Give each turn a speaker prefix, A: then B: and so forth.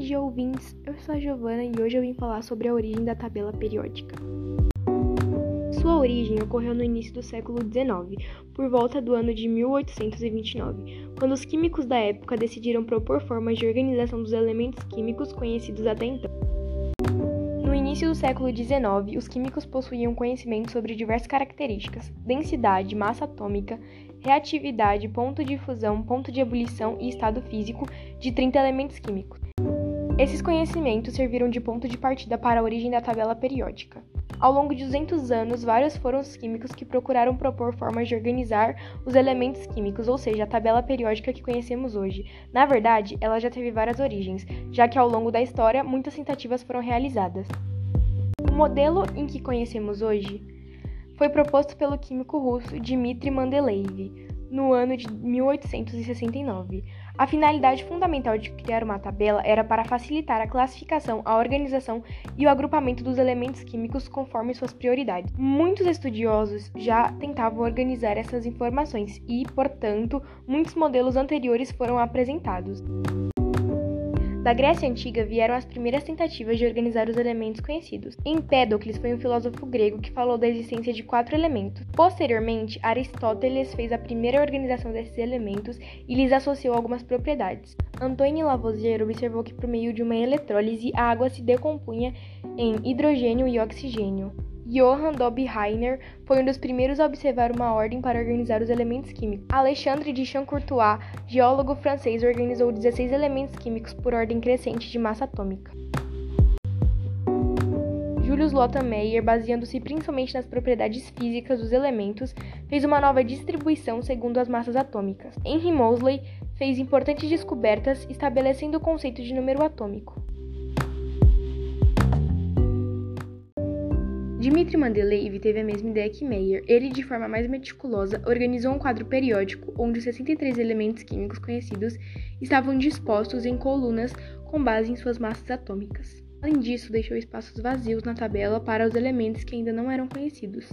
A: dia, ouvintes! Eu sou a Giovana e hoje eu vim falar sobre a origem da tabela periódica. Sua origem ocorreu no início do século XIX, por volta do ano de 1829, quando os químicos da época decidiram propor formas de organização dos elementos químicos conhecidos até então. No início do século XIX, os químicos possuíam conhecimento sobre diversas características: densidade, massa atômica, reatividade, ponto de fusão, ponto de ebulição e estado físico de 30 elementos químicos. Esses conhecimentos serviram de ponto de partida para a origem da tabela periódica. Ao longo de 200 anos, vários foram os químicos que procuraram propor formas de organizar os elementos químicos, ou seja, a tabela periódica que conhecemos hoje. Na verdade, ela já teve várias origens, já que ao longo da história muitas tentativas foram realizadas. O modelo em que conhecemos hoje foi proposto pelo químico russo Dmitry Mendeleev no ano de 1869. A finalidade fundamental de criar uma tabela era para facilitar a classificação, a organização e o agrupamento dos elementos químicos conforme suas prioridades. Muitos estudiosos já tentavam organizar essas informações e, portanto, muitos modelos anteriores foram apresentados. Da Grécia Antiga vieram as primeiras tentativas de organizar os elementos conhecidos. Empédocles foi um filósofo grego que falou da existência de quatro elementos. Posteriormente, Aristóteles fez a primeira organização desses elementos e lhes associou algumas propriedades. Antoine Lavoisier observou que por meio de uma eletrólise a água se decompunha em hidrogênio e oxigênio. Johann Dobbe-Reiner foi um dos primeiros a observar uma ordem para organizar os elementos químicos. Alexandre de Champ-Courtois, geólogo francês, organizou 16 elementos químicos por ordem crescente de massa atômica. Julius Meyer, baseando-se principalmente nas propriedades físicas dos elementos, fez uma nova distribuição segundo as massas atômicas. Henry Moseley fez importantes descobertas estabelecendo o conceito de número atômico. Dmitry Mendeleev teve a mesma ideia que Meyer. Ele, de forma mais meticulosa, organizou um quadro periódico onde os 63 elementos químicos conhecidos estavam dispostos em colunas com base em suas massas atômicas. Além disso, deixou espaços vazios na tabela para os elementos que ainda não eram conhecidos.